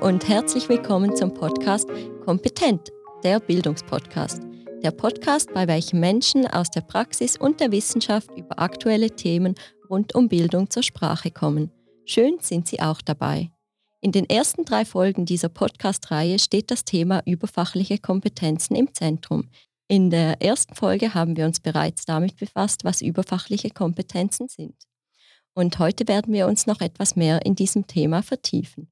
und herzlich willkommen zum Podcast Kompetent, der Bildungspodcast. Der Podcast, bei welchem Menschen aus der Praxis und der Wissenschaft über aktuelle Themen rund um Bildung zur Sprache kommen. Schön sind Sie auch dabei. In den ersten drei Folgen dieser Podcast-Reihe steht das Thema überfachliche Kompetenzen im Zentrum. In der ersten Folge haben wir uns bereits damit befasst, was überfachliche Kompetenzen sind. Und heute werden wir uns noch etwas mehr in diesem Thema vertiefen.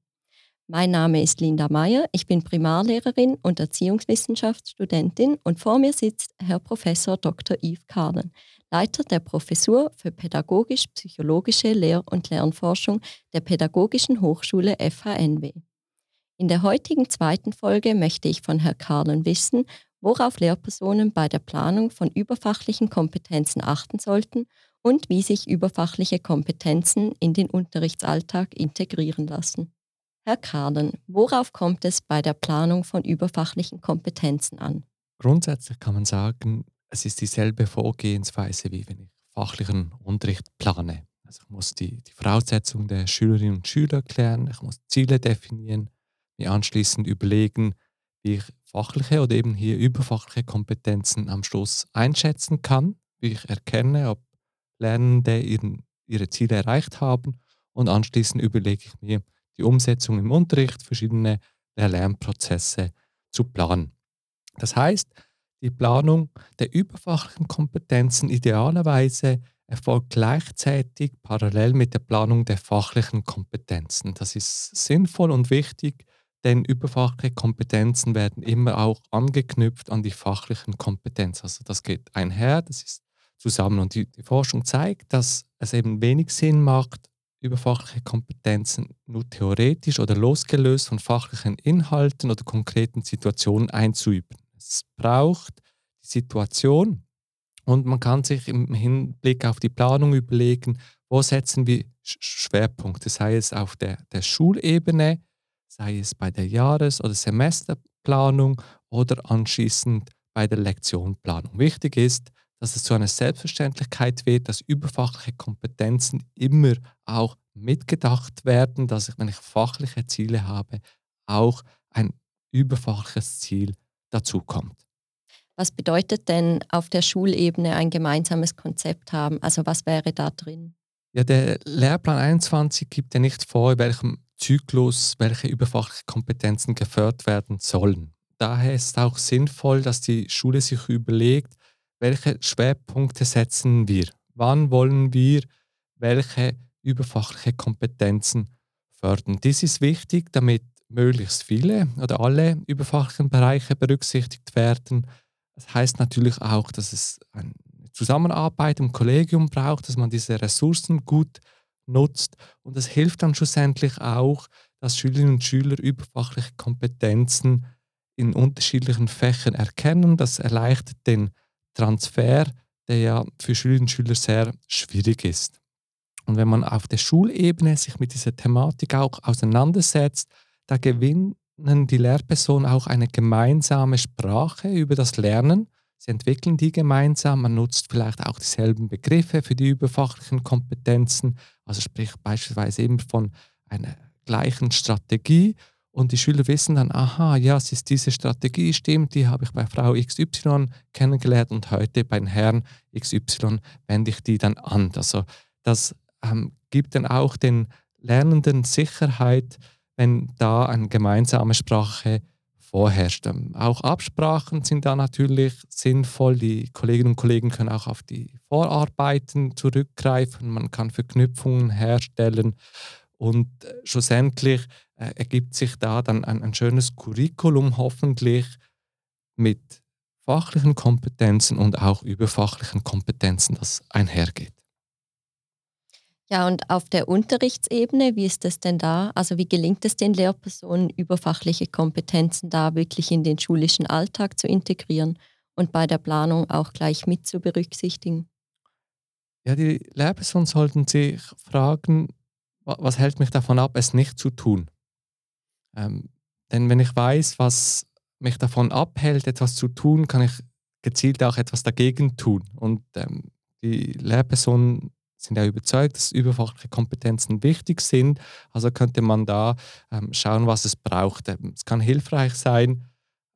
Mein Name ist Linda Meyer, ich bin Primarlehrerin und Erziehungswissenschaftsstudentin und vor mir sitzt Herr Professor Dr. Yves Kahlen, Leiter der Professur für pädagogisch-psychologische Lehr- und Lernforschung der Pädagogischen Hochschule FHNW. In der heutigen zweiten Folge möchte ich von Herrn Kahlen wissen, worauf Lehrpersonen bei der Planung von überfachlichen Kompetenzen achten sollten und wie sich überfachliche Kompetenzen in den Unterrichtsalltag integrieren lassen. Herr Kahlen, worauf kommt es bei der Planung von überfachlichen Kompetenzen an? Grundsätzlich kann man sagen, es ist dieselbe Vorgehensweise, wie wenn ich fachlichen Unterricht plane. Also ich muss die, die Voraussetzungen der Schülerinnen und Schüler klären, ich muss Ziele definieren, mir anschließend überlegen, wie ich fachliche oder eben hier überfachliche Kompetenzen am Schluss einschätzen kann, wie ich erkenne, ob Lernende ihren, ihre Ziele erreicht haben und anschließend überlege ich mir, die Umsetzung im Unterricht, verschiedene Lernprozesse zu planen. Das heißt, die Planung der überfachlichen Kompetenzen idealerweise erfolgt gleichzeitig parallel mit der Planung der fachlichen Kompetenzen. Das ist sinnvoll und wichtig, denn überfachliche Kompetenzen werden immer auch angeknüpft an die fachlichen Kompetenzen. Also das geht einher, das ist zusammen. Und die, die Forschung zeigt, dass es eben wenig Sinn macht, überfachliche Kompetenzen nur theoretisch oder losgelöst von fachlichen Inhalten oder konkreten Situationen einzuüben. Es braucht die Situation und man kann sich im Hinblick auf die Planung überlegen, wo setzen wir Schwerpunkte, sei es auf der, der Schulebene, sei es bei der Jahres- oder Semesterplanung oder anschließend bei der Lektionplanung. Wichtig ist, dass es zu einer Selbstverständlichkeit wird, dass überfachliche Kompetenzen immer auch mitgedacht werden, dass ich, wenn ich fachliche Ziele habe, auch ein überfachliches Ziel dazukommt. Was bedeutet denn auf der Schulebene ein gemeinsames Konzept haben? Also was wäre da drin? Ja, der Lehrplan 21 gibt ja nicht vor, in welchem Zyklus welche überfachliche Kompetenzen gefördert werden sollen. Daher ist es auch sinnvoll, dass die Schule sich überlegt, welche Schwerpunkte setzen wir? Wann wollen wir welche überfachliche Kompetenzen fördern? Dies ist wichtig, damit möglichst viele oder alle überfachlichen Bereiche berücksichtigt werden. Das heißt natürlich auch, dass es eine Zusammenarbeit im Kollegium braucht, dass man diese Ressourcen gut nutzt und es hilft dann schlussendlich auch, dass Schülerinnen und Schüler überfachliche Kompetenzen in unterschiedlichen Fächern erkennen. Das erleichtert den Transfer, der ja für Schülerinnen und Schüler sehr schwierig ist. Und wenn man auf der Schulebene sich mit dieser Thematik auch auseinandersetzt, da gewinnen die Lehrpersonen auch eine gemeinsame Sprache über das Lernen. Sie entwickeln die gemeinsam, man nutzt vielleicht auch dieselben Begriffe für die überfachlichen Kompetenzen, also sprich beispielsweise eben von einer gleichen Strategie und die Schüler wissen dann, aha, ja, es ist diese Strategie, stimmt, die habe ich bei Frau XY kennengelernt und heute bei Herrn XY wende ich die dann an. Also das ähm, gibt dann auch den Lernenden Sicherheit, wenn da eine gemeinsame Sprache vorherrscht. Ähm, auch Absprachen sind da natürlich sinnvoll. Die Kolleginnen und Kollegen können auch auf die Vorarbeiten zurückgreifen. Man kann Verknüpfungen herstellen und äh, schlussendlich äh, ergibt sich da dann ein, ein schönes Curriculum hoffentlich mit fachlichen Kompetenzen und auch überfachlichen Kompetenzen, das einhergeht. Ja, und auf der Unterrichtsebene, wie ist das denn da? Also wie gelingt es den Lehrpersonen, überfachliche Kompetenzen da wirklich in den schulischen Alltag zu integrieren und bei der Planung auch gleich mit zu berücksichtigen? Ja, die Lehrpersonen sollten sich fragen, was hält mich davon ab, es nicht zu tun? Ähm, denn wenn ich weiß, was mich davon abhält, etwas zu tun, kann ich gezielt auch etwas dagegen tun. Und ähm, die Lehrpersonen sind ja überzeugt, dass überfachliche Kompetenzen wichtig sind. Also könnte man da ähm, schauen, was es braucht. Ähm, es kann hilfreich sein,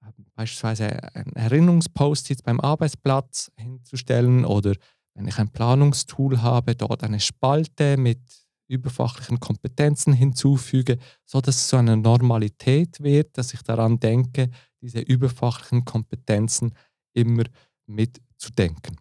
ähm, beispielsweise ein Erinnerungspost jetzt beim Arbeitsplatz hinzustellen oder wenn ich ein Planungstool habe, dort eine Spalte mit überfachlichen Kompetenzen hinzufüge, sodass es so eine Normalität wird, dass ich daran denke, diese überfachlichen Kompetenzen immer mitzudenken.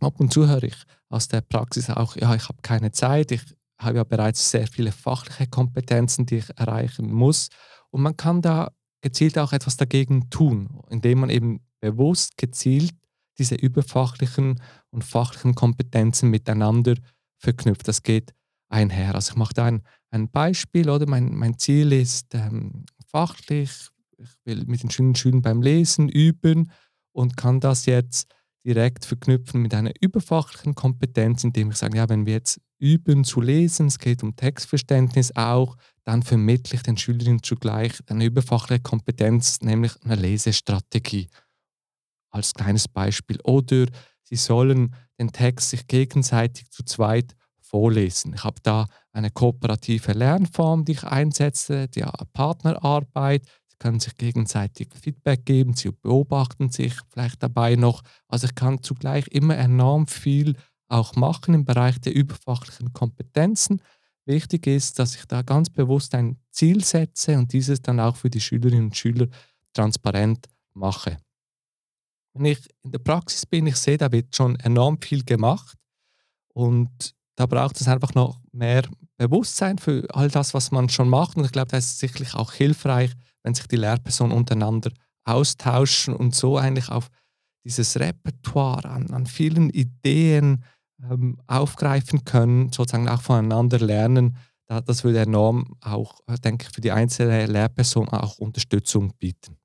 Ab und zu höre ich aus der Praxis auch, ja, ich habe keine Zeit, ich habe ja bereits sehr viele fachliche Kompetenzen, die ich erreichen muss. Und man kann da gezielt auch etwas dagegen tun, indem man eben bewusst gezielt diese überfachlichen und fachlichen Kompetenzen miteinander verknüpft. Das geht einher. Also ich mache da ein, ein Beispiel, oder mein, mein Ziel ist ähm, fachlich, ich will mit den Schülerinnen Schülern beim Lesen üben und kann das jetzt direkt verknüpfen mit einer überfachlichen Kompetenz, indem ich sage, ja, wenn wir jetzt üben zu lesen, es geht um Textverständnis auch, dann vermittle ich den Schülerinnen zugleich eine überfachliche Kompetenz, nämlich eine Lesestrategie. Als kleines Beispiel. Oder sie sollen den Text sich gegenseitig zu zweit vorlesen. Ich habe da eine kooperative Lernform, die ich einsetze, die Partnerarbeit. Sie können sich gegenseitig Feedback geben, sie beobachten sich vielleicht dabei noch. Also ich kann zugleich immer enorm viel auch machen im Bereich der überfachlichen Kompetenzen. Wichtig ist, dass ich da ganz bewusst ein Ziel setze und dieses dann auch für die Schülerinnen und Schüler transparent mache. Wenn ich in der Praxis bin, ich sehe, da wird schon enorm viel gemacht und da braucht es einfach noch mehr Bewusstsein für all das, was man schon macht. Und ich glaube, da ist es sicherlich auch hilfreich, wenn sich die Lehrpersonen untereinander austauschen und so eigentlich auf dieses Repertoire an, an vielen Ideen ähm, aufgreifen können, sozusagen auch voneinander lernen. Da, das würde enorm auch, denke ich, für die einzelne Lehrperson auch Unterstützung bieten.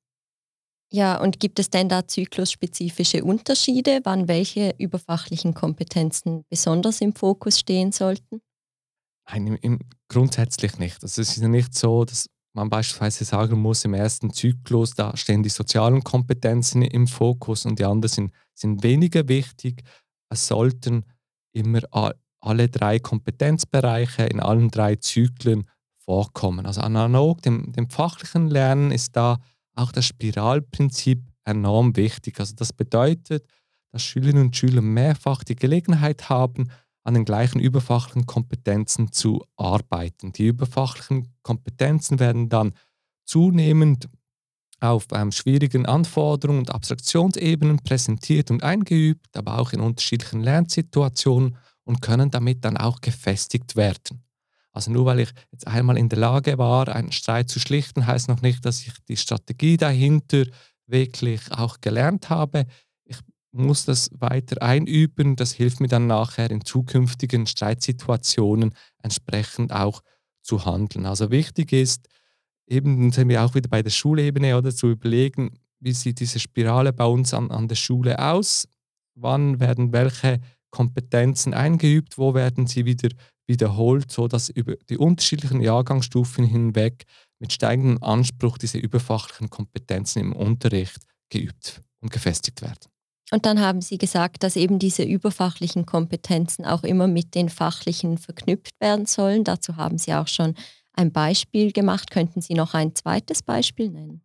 Ja, und gibt es denn da zyklusspezifische Unterschiede, wann welche überfachlichen Kompetenzen besonders im Fokus stehen sollten? Nein, im, grundsätzlich nicht. Also es ist nicht so, dass man beispielsweise sagen muss, im ersten Zyklus, da stehen die sozialen Kompetenzen im Fokus und die anderen sind, sind weniger wichtig. Es sollten immer alle drei Kompetenzbereiche in allen drei Zyklen vorkommen. Also analog dem, dem fachlichen Lernen ist da auch das Spiralprinzip enorm wichtig. Also das bedeutet, dass Schülerinnen und Schüler mehrfach die Gelegenheit haben, an den gleichen überfachlichen Kompetenzen zu arbeiten. Die überfachlichen Kompetenzen werden dann zunehmend auf ähm, schwierigen Anforderungen und Abstraktionsebenen präsentiert und eingeübt, aber auch in unterschiedlichen Lernsituationen und können damit dann auch gefestigt werden. Also nur weil ich jetzt einmal in der Lage war, einen Streit zu schlichten, heißt noch nicht, dass ich die Strategie dahinter wirklich auch gelernt habe. Ich muss das weiter einüben. Das hilft mir dann nachher in zukünftigen Streitsituationen entsprechend auch zu handeln. Also wichtig ist, eben sind wir auch wieder bei der Schulebene oder zu überlegen, wie sieht diese Spirale bei uns an, an der Schule aus? Wann werden welche Kompetenzen eingeübt? Wo werden sie wieder wiederholt, sodass über die unterschiedlichen Jahrgangsstufen hinweg mit steigendem Anspruch diese überfachlichen Kompetenzen im Unterricht geübt und gefestigt werden. Und dann haben Sie gesagt, dass eben diese überfachlichen Kompetenzen auch immer mit den fachlichen verknüpft werden sollen. Dazu haben Sie auch schon ein Beispiel gemacht. Könnten Sie noch ein zweites Beispiel nennen?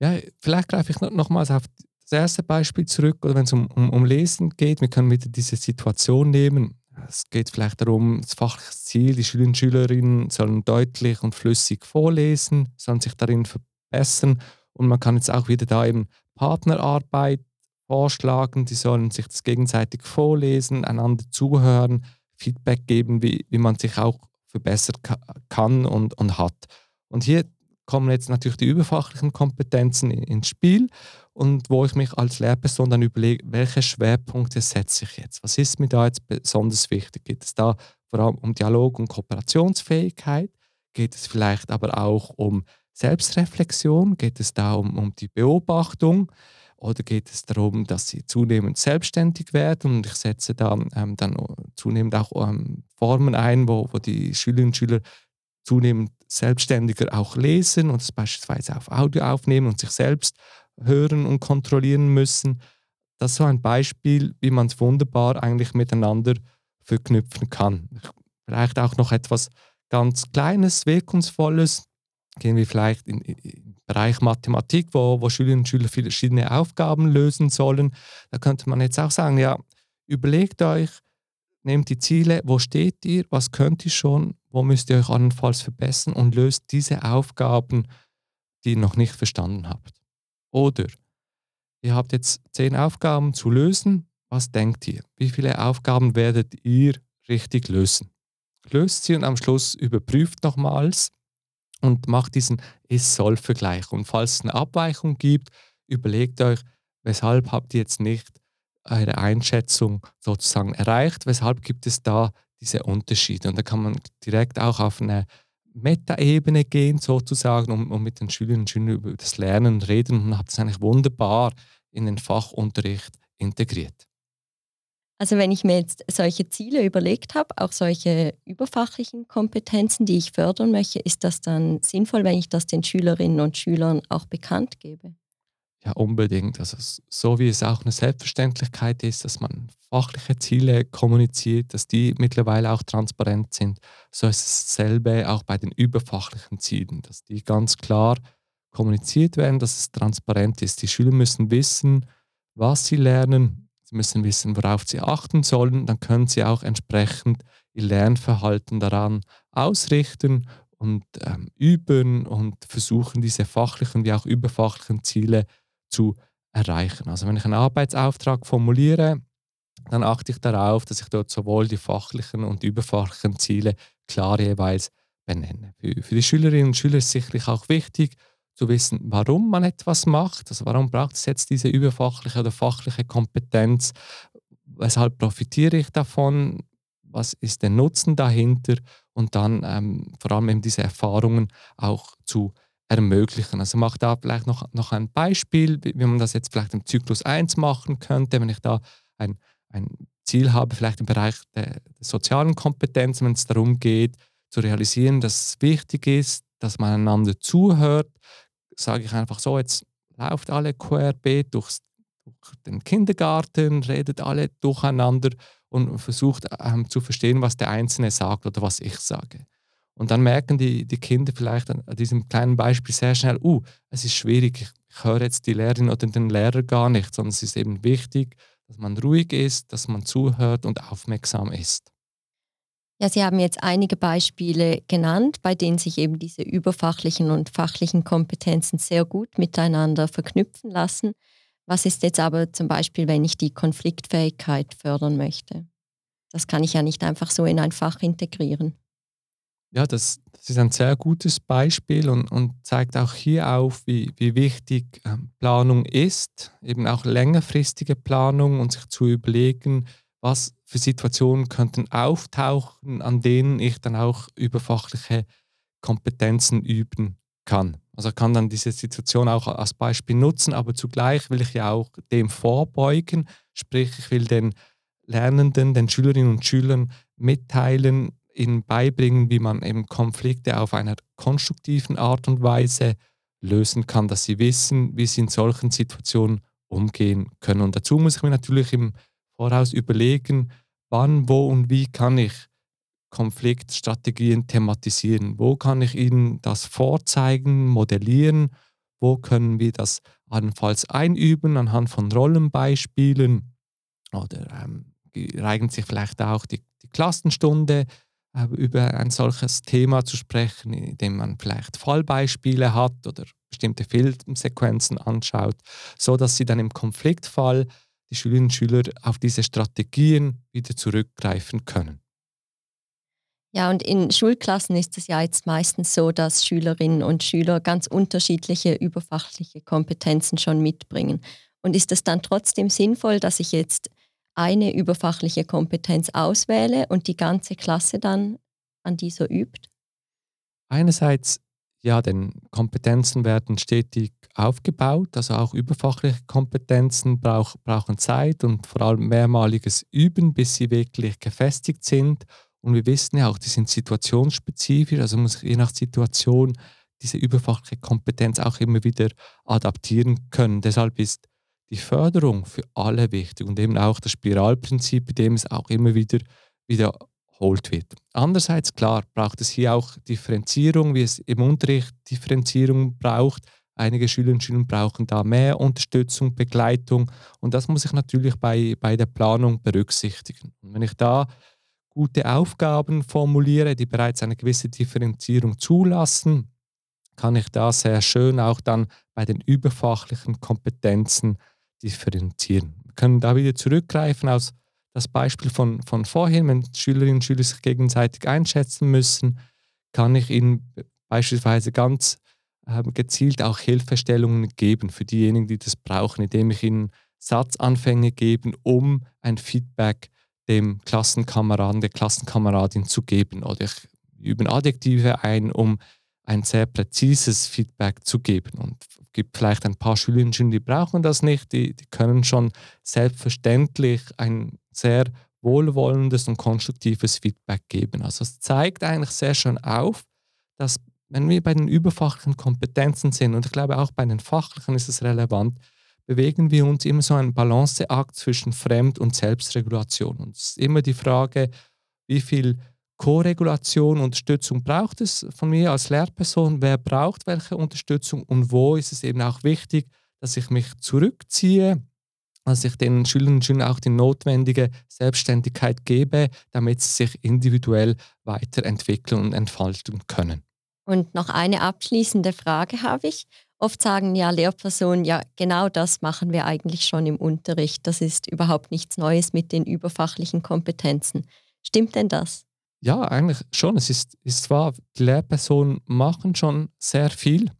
Ja, vielleicht greife ich nochmals auf das erste Beispiel zurück, oder wenn es um, um, um Lesen geht. Wir können wieder diese Situation nehmen. Es geht vielleicht darum, das fachliche Ziel, die Schülerinnen und Schülerinnen sollen deutlich und flüssig vorlesen, sollen sich darin verbessern. Und man kann jetzt auch wieder da eben Partnerarbeit vorschlagen, die sollen sich das gegenseitig vorlesen, einander zuhören, Feedback geben, wie, wie man sich auch verbessern kann und, und hat. Und hier kommen jetzt natürlich die überfachlichen Kompetenzen ins Spiel und wo ich mich als Lehrperson dann überlege, welche Schwerpunkte setze ich jetzt? Was ist mir da jetzt besonders wichtig? Geht es da vor allem um Dialog und Kooperationsfähigkeit? Geht es vielleicht aber auch um Selbstreflexion? Geht es da um, um die Beobachtung? Oder geht es darum, dass sie zunehmend selbstständig werden? Und ich setze da ähm, dann zunehmend auch ähm, Formen ein, wo, wo die Schülerinnen und Schüler zunehmend selbstständiger auch lesen und es beispielsweise auf Audio aufnehmen und sich selbst hören und kontrollieren müssen. Das ist so ein Beispiel, wie man es wunderbar eigentlich miteinander verknüpfen kann. Vielleicht auch noch etwas ganz Kleines, Wirkungsvolles. Gehen wir vielleicht in, in Bereich Mathematik, wo, wo Schülerinnen und Schüler verschiedene Aufgaben lösen sollen. Da könnte man jetzt auch sagen, ja, überlegt euch, nehmt die Ziele, wo steht ihr, was könnt ihr schon, wo müsst ihr euch allenfalls verbessern und löst diese Aufgaben, die ihr noch nicht verstanden habt. Oder ihr habt jetzt zehn Aufgaben zu lösen, was denkt ihr? Wie viele Aufgaben werdet ihr richtig lösen? Löst sie und am Schluss überprüft nochmals und macht diesen Ist-Soll-Vergleich. Und falls es eine Abweichung gibt, überlegt euch, weshalb habt ihr jetzt nicht eure Einschätzung sozusagen erreicht, weshalb gibt es da diese Unterschiede. Und da kann man direkt auch auf eine Metaebene gehen, sozusagen, um, um mit den Schülerinnen und Schülern über das Lernen reden und hat es eigentlich wunderbar in den Fachunterricht integriert. Also wenn ich mir jetzt solche Ziele überlegt habe, auch solche überfachlichen Kompetenzen, die ich fördern möchte, ist das dann sinnvoll, wenn ich das den Schülerinnen und Schülern auch bekannt gebe? Ja, unbedingt. Also so wie es auch eine Selbstverständlichkeit ist, dass man fachliche Ziele kommuniziert, dass die mittlerweile auch transparent sind, so ist es dasselbe auch bei den überfachlichen Zielen, dass die ganz klar kommuniziert werden, dass es transparent ist. Die Schüler müssen wissen, was sie lernen, sie müssen wissen, worauf sie achten sollen, dann können sie auch entsprechend ihr Lernverhalten daran ausrichten und ähm, üben und versuchen, diese fachlichen wie auch überfachlichen Ziele zu erreichen. Also wenn ich einen Arbeitsauftrag formuliere, dann achte ich darauf, dass ich dort sowohl die fachlichen und überfachlichen Ziele klar jeweils benenne. Für, für die Schülerinnen und Schüler ist sicherlich auch wichtig zu wissen, warum man etwas macht. Also warum braucht es jetzt diese überfachliche oder fachliche Kompetenz? Weshalb profitiere ich davon? Was ist der Nutzen dahinter? Und dann ähm, vor allem eben diese Erfahrungen auch zu ermöglichen. Also mache da vielleicht noch, noch ein Beispiel, wie man das jetzt vielleicht im Zyklus 1 machen könnte, wenn ich da ein, ein Ziel habe, vielleicht im Bereich der, sozialen Kompetenz, wenn es darum geht, zu realisieren, dass es wichtig ist, dass man einander zuhört, sage ich einfach so, jetzt lauft alle querbeet durchs, durch den Kindergarten, redet alle durcheinander und versucht ähm, zu verstehen, was der Einzelne sagt oder was ich sage. Und dann merken die, die Kinder vielleicht an, diesem kleinen Beispiel sehr schnell, uh, es ist schwierig, ich, ich höre jetzt die Lehrerin oder den Lehrer gar nicht, sondern es ist eben wichtig, dass man ruhig ist, dass man zuhört und aufmerksam ist. Ja, Sie haben jetzt einige Beispiele genannt, bei denen sich eben diese überfachlichen und fachlichen Kompetenzen sehr gut miteinander verknüpfen lassen. Was ist jetzt aber zum Beispiel, wenn ich die Konfliktfähigkeit fördern möchte? Das kann ich ja nicht einfach so in ein Fach integrieren. Ja, das, das ist ein sehr gutes Beispiel und, und zeigt auch hier auf, wie, wie wichtig ähm, Planung ist, eben auch längerfristige Planung und sich zu überlegen, was für Situationen könnten auftauchen, an denen ich dann auch überfachliche Kompetenzen üben kann. Also kann dann diese Situation auch als Beispiel nutzen, aber zugleich will ich ja auch dem vorbeugen, sprich ich will den Lernenden, den Schülerinnen und Schülern mitteilen, ihnen beibringen, wie man eben Konflikte auf einer konstruktiven Art und Weise lösen kann, dass sie wissen, wie sie in solchen Situationen umgehen können. Und dazu muss ich mir natürlich im Voraus überlegen, wann, wo und wie kann ich Konfliktstrategien thematisieren. Wo kann ich Ihnen das vorzeigen, modellieren? Wo können wir das allenfalls einüben anhand von Rollenbeispielen? Oder ähm, reigen sich vielleicht auch die, die Klassenstunde über ein solches Thema zu sprechen, indem man vielleicht Fallbeispiele hat oder bestimmte Filmsequenzen anschaut, so dass sie dann im Konfliktfall die Schülerinnen und Schüler auf diese Strategien wieder zurückgreifen können. Ja, und in Schulklassen ist es ja jetzt meistens so, dass Schülerinnen und Schüler ganz unterschiedliche überfachliche Kompetenzen schon mitbringen. Und ist es dann trotzdem sinnvoll, dass ich jetzt eine überfachliche Kompetenz auswähle und die ganze Klasse dann an dieser übt? Einerseits ja, denn Kompetenzen werden stetig aufgebaut, also auch überfachliche Kompetenzen brauch, brauchen Zeit und vor allem mehrmaliges Üben, bis sie wirklich gefestigt sind. Und wir wissen ja auch, die sind situationsspezifisch, also muss ich je nach Situation diese überfachliche Kompetenz auch immer wieder adaptieren können. Deshalb ist die Förderung für alle wichtig und eben auch das Spiralprinzip, bei dem es auch immer wieder wiederholt wird. Andererseits, klar, braucht es hier auch Differenzierung, wie es im Unterricht Differenzierung braucht. Einige Schülerinnen und Schüler brauchen da mehr Unterstützung, Begleitung und das muss ich natürlich bei, bei der Planung berücksichtigen. Und wenn ich da gute Aufgaben formuliere, die bereits eine gewisse Differenzierung zulassen, kann ich da sehr schön auch dann bei den überfachlichen Kompetenzen differenzieren. Wir können da wieder zurückgreifen auf das Beispiel von, von vorhin, wenn Schülerinnen und Schüler sich gegenseitig einschätzen müssen, kann ich ihnen beispielsweise ganz äh, gezielt auch Hilfestellungen geben für diejenigen, die das brauchen, indem ich ihnen Satzanfänge gebe, um ein Feedback dem Klassenkameraden, der Klassenkameradin zu geben. Oder ich übe Adjektive ein, um ein sehr präzises Feedback zu geben. Und gibt vielleicht ein paar Schülerinnen, die brauchen das nicht, die, die können schon selbstverständlich ein sehr wohlwollendes und konstruktives Feedback geben. Also es zeigt eigentlich sehr schön auf, dass wenn wir bei den überfachlichen Kompetenzen sind, und ich glaube auch bei den fachlichen ist es relevant, bewegen wir uns immer so einen Balanceakt zwischen Fremd- und Selbstregulation. Und es ist immer die Frage, wie viel Co-Regulation, Unterstützung braucht es von mir als Lehrperson? Wer braucht welche Unterstützung und wo ist es eben auch wichtig, dass ich mich zurückziehe, dass ich den Schülerinnen und Schülern auch die notwendige Selbstständigkeit gebe, damit sie sich individuell weiterentwickeln und entfalten können. Und noch eine abschließende Frage habe ich. Oft sagen ja Lehrpersonen, ja, genau das machen wir eigentlich schon im Unterricht. Das ist überhaupt nichts Neues mit den überfachlichen Kompetenzen. Stimmt denn das? Ja, eigentlich schon. Es ist, ist zwar, die Lehrpersonen machen schon sehr viel.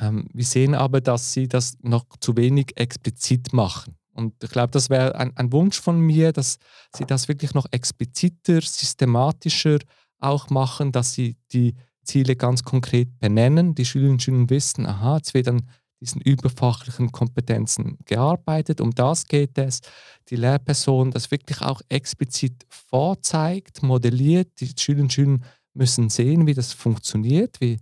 Ähm, wir sehen aber, dass sie das noch zu wenig explizit machen. Und ich glaube, das wäre ein, ein, Wunsch von mir, dass sie das wirklich noch expliziter, systematischer auch machen, dass sie die Ziele ganz konkret benennen. Die Schülerinnen und Schüler wissen, aha, jetzt wird an diesen überfachlichen Kompetenzen gearbeitet. Um das geht es. Die Lehrperson das wirklich auch explizit vorzeigt, modelliert. Die Schülerinnen und Schüler müssen sehen, wie das funktioniert, wie,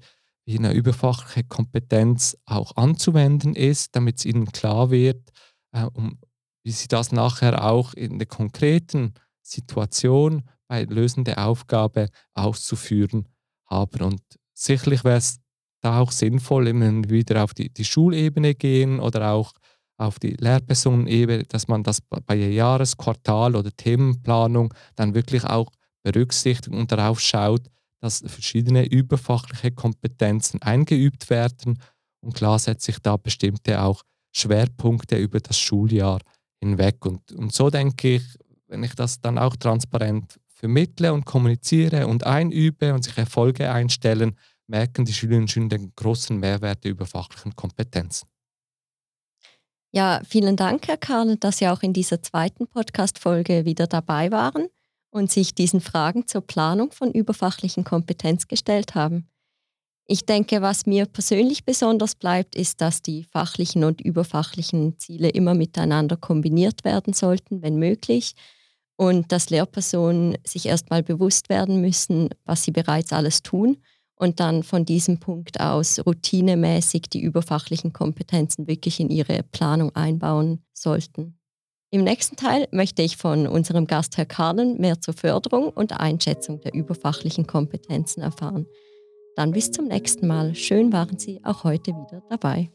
wie eine überfachliche Kompetenz auch anzuwenden ist, damit es ihnen klar wird, äh, um, wie sie das nachher auch in der konkreten Situation bei Lösen der Aufgabe auszuführen haben. Und sicherlich wäre es da auch sinnvoll, wenn wir wieder auf die, die Schulebene gehen oder auch auf die Lehrpersonenebene, dass man das bei Jahres-, Quartal- oder Themenplanung dann wirklich auch berücksichtigt und darauf schaut, dass verschiedene überfachliche Kompetenzen eingeübt werden. Und klar setze ich da bestimmte auch Schwerpunkte über das Schuljahr hinweg. Und, und so denke ich, wenn ich das dann auch transparent vermittle und kommuniziere und einübe und sich Erfolge einstellen, merken die Schülerinnen und Schüler den großen Mehrwert der überfachlichen Kompetenzen. Ja, vielen Dank, Herr Karl, dass Sie auch in dieser zweiten Podcast-Folge wieder dabei waren und sich diesen Fragen zur Planung von überfachlichen Kompetenz gestellt haben. Ich denke, was mir persönlich besonders bleibt, ist, dass die fachlichen und überfachlichen Ziele immer miteinander kombiniert werden sollten, wenn möglich, und dass Lehrpersonen sich erstmal bewusst werden müssen, was sie bereits alles tun und dann von diesem Punkt aus routinemäßig die überfachlichen Kompetenzen wirklich in ihre Planung einbauen sollten. Im nächsten Teil möchte ich von unserem Gast Herr Karlen mehr zur Förderung und Einschätzung der überfachlichen Kompetenzen erfahren. Dann bis zum nächsten Mal. Schön waren Sie auch heute wieder dabei.